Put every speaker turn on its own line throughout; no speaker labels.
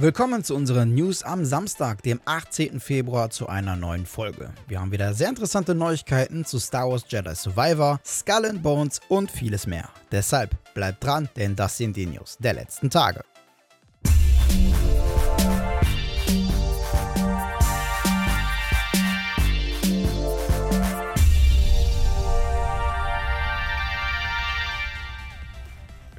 Willkommen zu unseren News am Samstag, dem 18. Februar, zu einer neuen Folge. Wir haben wieder sehr interessante Neuigkeiten zu Star Wars Jedi Survivor, Skull and Bones und vieles mehr. Deshalb bleibt dran, denn das sind die News der letzten Tage.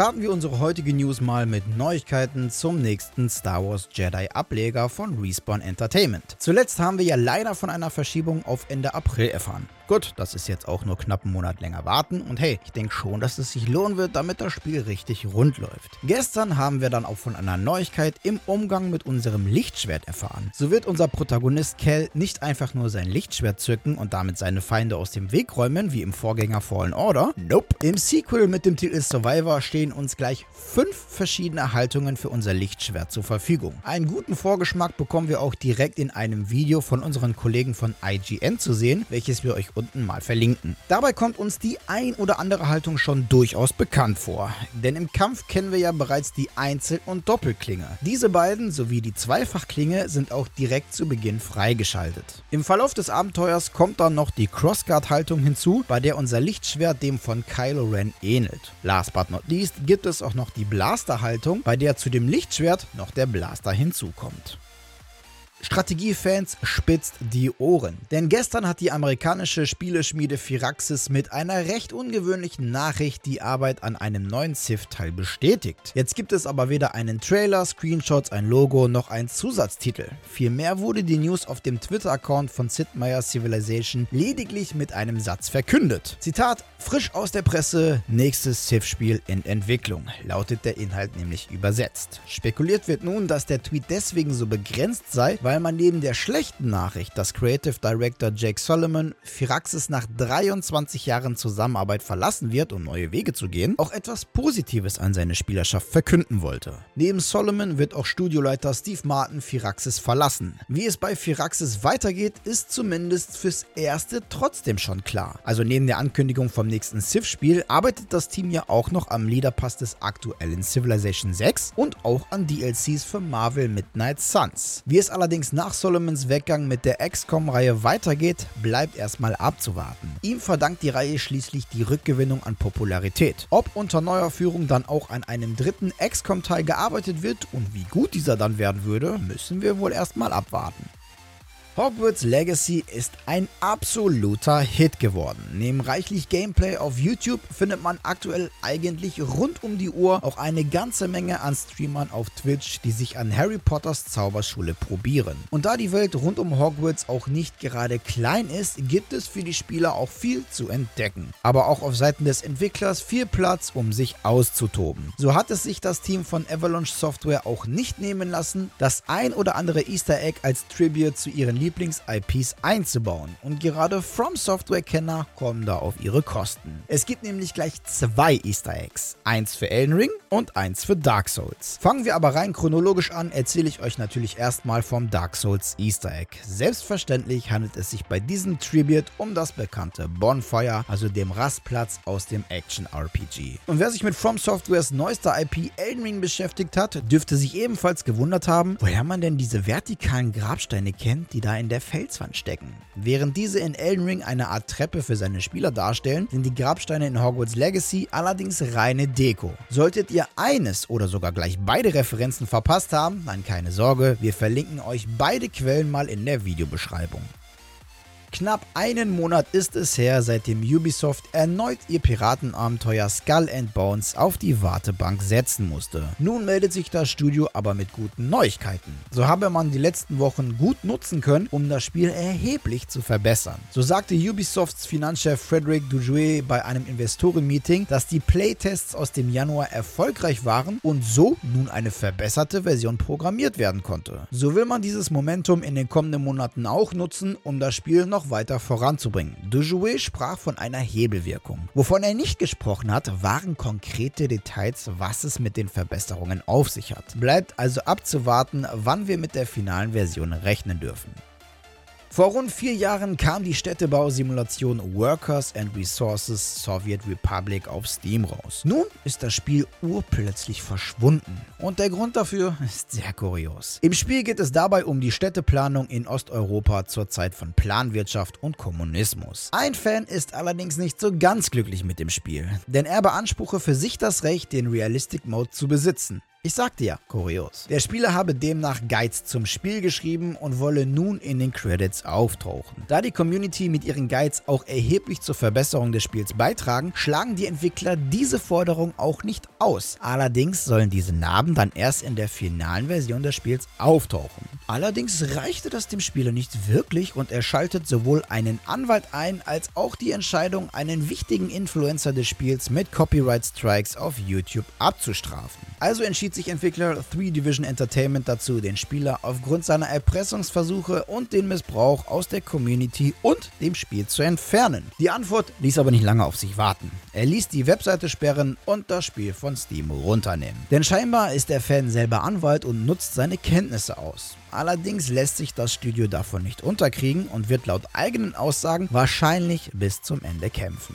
Starten wir unsere heutige News mal mit Neuigkeiten zum nächsten Star Wars Jedi Ableger von Respawn Entertainment. Zuletzt haben wir ja leider von einer Verschiebung auf Ende April erfahren. Gut, das ist jetzt auch nur knapp einen Monat länger warten und hey, ich denke schon, dass es sich lohnen wird, damit das Spiel richtig rund läuft. Gestern haben wir dann auch von einer Neuigkeit im Umgang mit unserem Lichtschwert erfahren. So wird unser Protagonist Kel nicht einfach nur sein Lichtschwert zücken und damit seine Feinde aus dem Weg räumen, wie im Vorgänger Fallen Order. Nope. Im Sequel mit dem Titel Survivor stehen uns gleich fünf verschiedene Haltungen für unser Lichtschwert zur Verfügung. Einen guten Vorgeschmack bekommen wir auch direkt in einem Video von unseren Kollegen von IGN zu sehen, welches wir euch unten mal verlinken. Dabei kommt uns die ein oder andere Haltung schon durchaus bekannt vor, denn im Kampf kennen wir ja bereits die Einzel- und Doppelklinge. Diese beiden sowie die Zweifachklinge sind auch direkt zu Beginn freigeschaltet. Im Verlauf des Abenteuers kommt dann noch die Crossguard-Haltung hinzu, bei der unser Lichtschwert dem von Kylo Ren ähnelt. Last but not least gibt es auch noch die Blaster-Haltung, bei der zu dem Lichtschwert noch der Blaster hinzukommt. Strategiefans spitzt die Ohren. Denn gestern hat die amerikanische Spieleschmiede Firaxis mit einer recht ungewöhnlichen Nachricht die Arbeit an einem neuen Civ-Teil bestätigt. Jetzt gibt es aber weder einen Trailer, Screenshots, ein Logo noch einen Zusatztitel. Vielmehr wurde die News auf dem Twitter-Account von Sid Meier Civilization lediglich mit einem Satz verkündet. Zitat, frisch aus der Presse, nächstes Civ-Spiel in Entwicklung, lautet der Inhalt nämlich übersetzt. Spekuliert wird nun, dass der Tweet deswegen so begrenzt sei, weil weil man neben der schlechten Nachricht, dass Creative Director Jake Solomon Firaxis nach 23 Jahren Zusammenarbeit verlassen wird, um neue Wege zu gehen, auch etwas Positives an seine Spielerschaft verkünden wollte. Neben Solomon wird auch Studioleiter Steve Martin Firaxis verlassen. Wie es bei Firaxis weitergeht, ist zumindest fürs Erste trotzdem schon klar. Also neben der Ankündigung vom nächsten Civ-Spiel arbeitet das Team ja auch noch am Leaderpass des aktuellen Civilization 6 und auch an DLCs für Marvel Midnight Suns. Wie es allerdings nach Solomons Weggang mit der XCOM-Reihe weitergeht, bleibt erstmal abzuwarten. Ihm verdankt die Reihe schließlich die Rückgewinnung an Popularität. Ob unter neuer Führung dann auch an einem dritten XCOM-Teil gearbeitet wird und wie gut dieser dann werden würde, müssen wir wohl erstmal abwarten. Hogwarts Legacy ist ein absoluter Hit geworden. Neben reichlich Gameplay auf YouTube findet man aktuell eigentlich rund um die Uhr auch eine ganze Menge an Streamern auf Twitch, die sich an Harry Potters Zauberschule probieren. Und da die Welt rund um Hogwarts auch nicht gerade klein ist, gibt es für die Spieler auch viel zu entdecken. Aber auch auf Seiten des Entwicklers viel Platz, um sich auszutoben. So hat es sich das Team von Avalanche Software auch nicht nehmen lassen, das ein oder andere Easter Egg als Tribute zu ihren Lieblings-IPs einzubauen und gerade From Software-Kenner kommen da auf ihre Kosten. Es gibt nämlich gleich zwei Easter Eggs, eins für Elden Ring und eins für Dark Souls. Fangen wir aber rein chronologisch an, erzähle ich euch natürlich erstmal vom Dark Souls Easter Egg. Selbstverständlich handelt es sich bei diesem Tribute um das bekannte Bonfire, also dem Rastplatz aus dem Action-RPG. Und wer sich mit From Softwares neuester IP Elden Ring beschäftigt hat, dürfte sich ebenfalls gewundert haben, woher man denn diese vertikalen Grabsteine kennt, die da in der Felswand stecken. Während diese in Elden Ring eine Art Treppe für seine Spieler darstellen, sind die Grabsteine in Hogwarts Legacy allerdings reine Deko. Solltet ihr eines oder sogar gleich beide Referenzen verpasst haben, dann keine Sorge, wir verlinken euch beide Quellen mal in der Videobeschreibung. Knapp einen Monat ist es her, seitdem Ubisoft erneut ihr Piratenabenteuer Skull and Bones auf die Wartebank setzen musste. Nun meldet sich das Studio aber mit guten Neuigkeiten. So habe man die letzten Wochen gut nutzen können, um das Spiel erheblich zu verbessern. So sagte Ubisofts Finanzchef Frederick Dujouet bei einem Investorenmeeting, dass die Playtests aus dem Januar erfolgreich waren und so nun eine verbesserte Version programmiert werden konnte. So will man dieses Momentum in den kommenden Monaten auch nutzen, um das Spiel noch noch weiter voranzubringen. Dujouet sprach von einer Hebelwirkung. Wovon er nicht gesprochen hat, waren konkrete Details, was es mit den Verbesserungen auf sich hat. Bleibt also abzuwarten, wann wir mit der finalen Version rechnen dürfen. Vor rund vier Jahren kam die Städtebausimulation Workers and Resources Soviet Republic auf Steam raus. Nun ist das Spiel urplötzlich verschwunden. Und der Grund dafür ist sehr kurios. Im Spiel geht es dabei um die Städteplanung in Osteuropa zur Zeit von Planwirtschaft und Kommunismus. Ein Fan ist allerdings nicht so ganz glücklich mit dem Spiel, denn er beanspruche für sich das Recht, den Realistic Mode zu besitzen. Ich sagte ja, kurios. Der Spieler habe demnach Guides zum Spiel geschrieben und wolle nun in den Credits auftauchen. Da die Community mit ihren Guides auch erheblich zur Verbesserung des Spiels beitragen, schlagen die Entwickler diese Forderung auch nicht aus. Allerdings sollen diese Narben dann erst in der finalen Version des Spiels auftauchen. Allerdings reichte das dem Spieler nicht wirklich und er schaltet sowohl einen Anwalt ein, als auch die Entscheidung, einen wichtigen Influencer des Spiels mit Copyright Strikes auf YouTube abzustrafen. Also entschied sich Entwickler 3 Division Entertainment dazu, den Spieler aufgrund seiner Erpressungsversuche und den Missbrauch aus der Community und dem Spiel zu entfernen. Die Antwort ließ aber nicht lange auf sich warten. Er ließ die Webseite sperren und das Spiel von Steam runternehmen. Denn scheinbar ist der Fan selber Anwalt und nutzt seine Kenntnisse aus. Allerdings lässt sich das Studio davon nicht unterkriegen und wird laut eigenen Aussagen wahrscheinlich bis zum Ende kämpfen.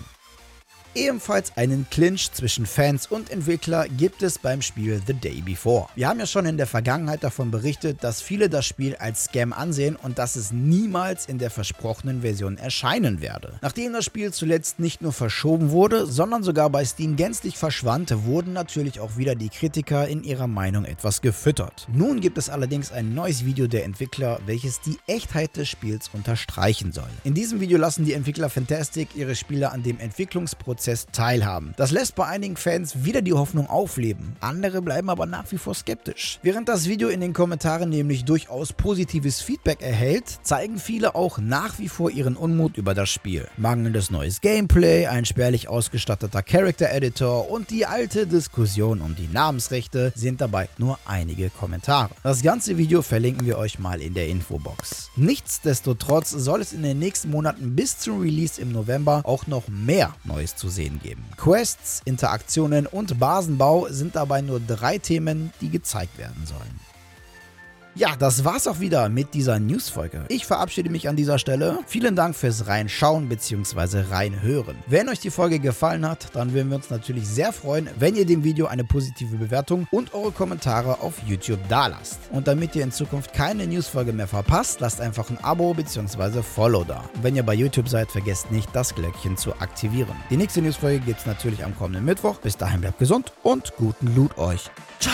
Ebenfalls einen Clinch zwischen Fans und Entwickler gibt es beim Spiel The Day Before. Wir haben ja schon in der Vergangenheit davon berichtet, dass viele das Spiel als Scam ansehen und dass es niemals in der versprochenen Version erscheinen werde. Nachdem das Spiel zuletzt nicht nur verschoben wurde, sondern sogar bei Steam gänzlich verschwand, wurden natürlich auch wieder die Kritiker in ihrer Meinung etwas gefüttert. Nun gibt es allerdings ein neues Video der Entwickler, welches die Echtheit des Spiels unterstreichen soll. In diesem Video lassen die Entwickler Fantastic ihre Spieler an dem Entwicklungsprozess Prozess teilhaben. Das lässt bei einigen Fans wieder die Hoffnung aufleben. Andere bleiben aber nach wie vor skeptisch. Während das Video in den Kommentaren nämlich durchaus positives Feedback erhält, zeigen viele auch nach wie vor ihren Unmut über das Spiel. Mangelndes neues Gameplay, ein spärlich ausgestatteter Character Editor und die alte Diskussion um die Namensrechte sind dabei nur einige Kommentare. Das ganze Video verlinken wir euch mal in der Infobox. Nichtsdestotrotz soll es in den nächsten Monaten bis zum Release im November auch noch mehr Neues zu sehen geben. Quests, Interaktionen und Basenbau sind dabei nur drei Themen, die gezeigt werden sollen. Ja, das war's auch wieder mit dieser News-Folge. Ich verabschiede mich an dieser Stelle. Vielen Dank fürs Reinschauen bzw. Reinhören. Wenn euch die Folge gefallen hat, dann würden wir uns natürlich sehr freuen, wenn ihr dem Video eine positive Bewertung und eure Kommentare auf YouTube dalasst. Und damit ihr in Zukunft keine News-Folge mehr verpasst, lasst einfach ein Abo bzw. Follow da. Und wenn ihr bei YouTube seid, vergesst nicht, das Glöckchen zu aktivieren. Die nächste News-Folge gibt's natürlich am kommenden Mittwoch. Bis dahin bleibt gesund und guten Loot euch. Ciao!